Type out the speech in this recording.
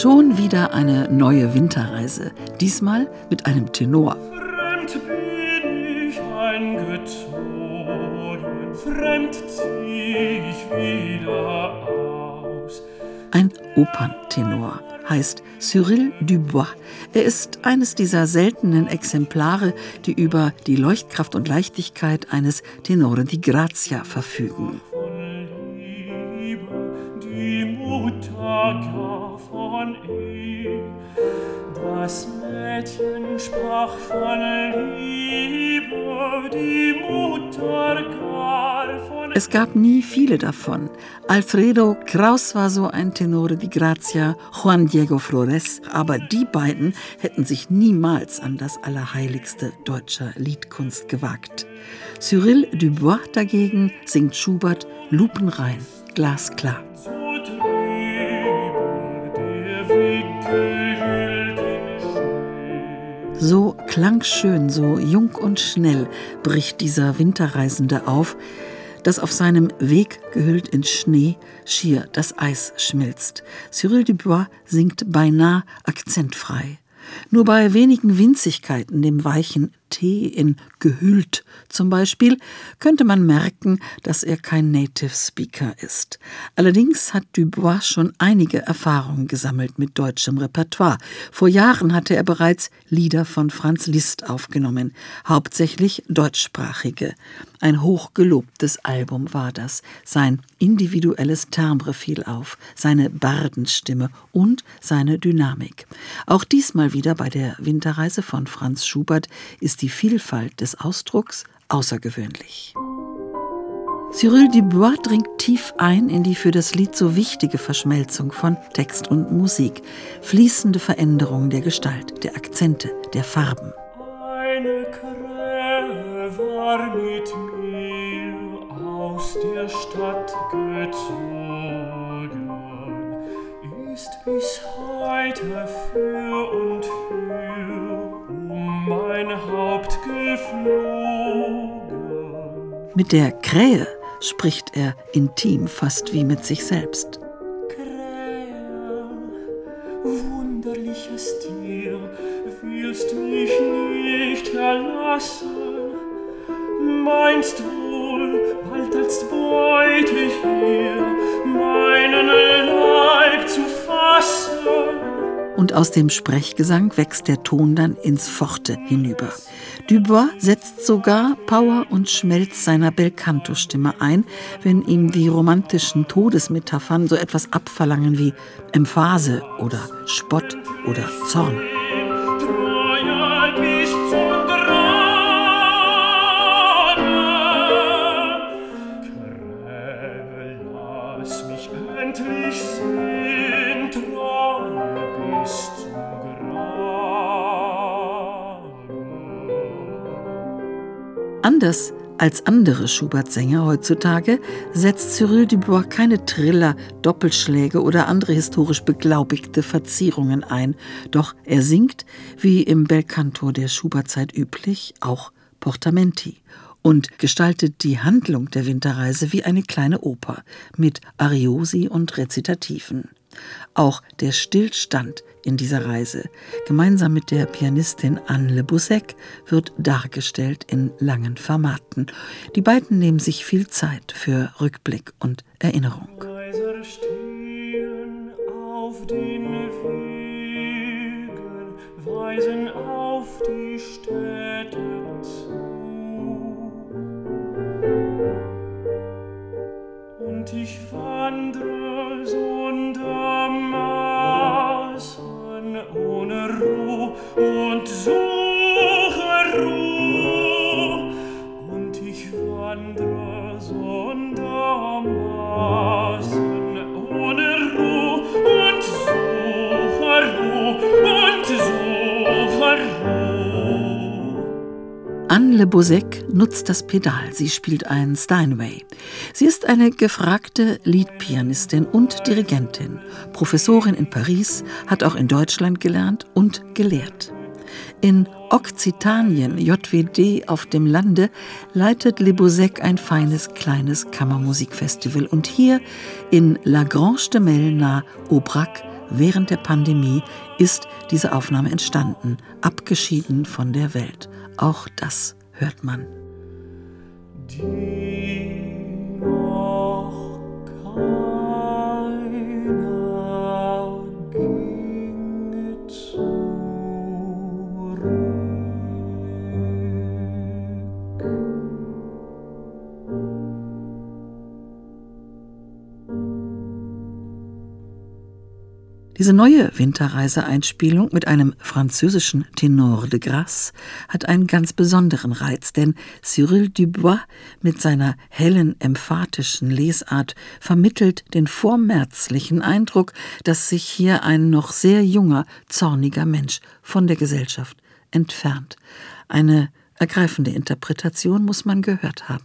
Schon wieder eine neue Winterreise, diesmal mit einem Tenor. Fremd bin ich eingezogen, fremd zieh ich wieder aus. Ein Operntenor heißt Cyril Dubois. Er ist eines dieser seltenen Exemplare, die über die Leuchtkraft und Leichtigkeit eines Tenore di Grazia verfügen. Von Liebe, die Mutter gar von ihm. Das Mädchen sprach von Liebe, die Mutter gar von Es gab nie viele davon. Alfredo Kraus war so ein Tenore di Grazia, Juan Diego Flores, aber die beiden hätten sich niemals an das Allerheiligste deutscher Liedkunst gewagt. Cyril Dubois dagegen singt Schubert lupenrein, glasklar. Klangschön, so jung und schnell bricht dieser Winterreisende auf, dass auf seinem Weg gehüllt in Schnee schier das Eis schmilzt. Cyril Dubois singt beinahe akzentfrei. Nur bei wenigen Winzigkeiten, dem weichen T in gehüllt zum Beispiel, könnte man merken, dass er kein Native Speaker ist. Allerdings hat Dubois schon einige Erfahrungen gesammelt mit deutschem Repertoire. Vor Jahren hatte er bereits Lieder von Franz Liszt aufgenommen, hauptsächlich deutschsprachige. Ein hochgelobtes Album war das. Sein individuelles Timbre fiel auf, seine Bardenstimme und seine Dynamik. Auch diesmal wieder bei der Winterreise von Franz Schubert ist die Vielfalt des Ausdrucks außergewöhnlich. Cyril Dubois dringt tief ein in die für das Lied so wichtige Verschmelzung von Text und Musik, fließende Veränderung der Gestalt, der Akzente, der Farben. Eine Krähe war mit mir aus der Stadt gezogen, ist bis heute für um mein Haupt geflogen. Mit der Krähe spricht er intim, fast wie mit sich selbst. Krähe, wunderliches Tier, willst mich nicht verlassen? Meinst wohl, bald als Beute hier Und aus dem Sprechgesang wächst der Ton dann ins Forte hinüber. Dubois setzt sogar Power und Schmelz seiner Belcanto-Stimme ein, wenn ihm die romantischen Todesmetaphern so etwas abverlangen wie Emphase oder Spott oder Zorn. Anders als andere Schubert-Sänger heutzutage setzt Cyril Dubois keine Triller, Doppelschläge oder andere historisch beglaubigte Verzierungen ein. Doch er singt, wie im Belcanto der Schubert-Zeit üblich, auch Portamenti und gestaltet die Handlung der Winterreise wie eine kleine Oper mit Ariosi und Rezitativen. Auch der Stillstand in dieser Reise, gemeinsam mit der Pianistin Anne Le Bousec, wird dargestellt in langen Formaten. Die beiden nehmen sich viel Zeit für Rückblick und Erinnerung. Leiser stehen auf den Wegen, weisen auf die Städte Anne Le Bousec nutzt das Pedal. Sie spielt ein Steinway. Sie ist eine gefragte Liedpianistin und Dirigentin, Professorin in Paris, hat auch in Deutschland gelernt und gelehrt. In Okzitanien, JWD auf dem Lande, leitet Le Bousec ein feines kleines Kammermusikfestival und hier in La Grange de Mel nahe Aubrac während der Pandemie ist diese Aufnahme entstanden, abgeschieden von der Welt. Auch das hört man. Die Diese neue Winterreise-Einspielung mit einem französischen Tenor de Grasse hat einen ganz besonderen Reiz, denn Cyril Dubois mit seiner hellen, emphatischen Lesart vermittelt den vormärzlichen Eindruck, dass sich hier ein noch sehr junger, zorniger Mensch von der Gesellschaft entfernt. Eine ergreifende Interpretation muss man gehört haben.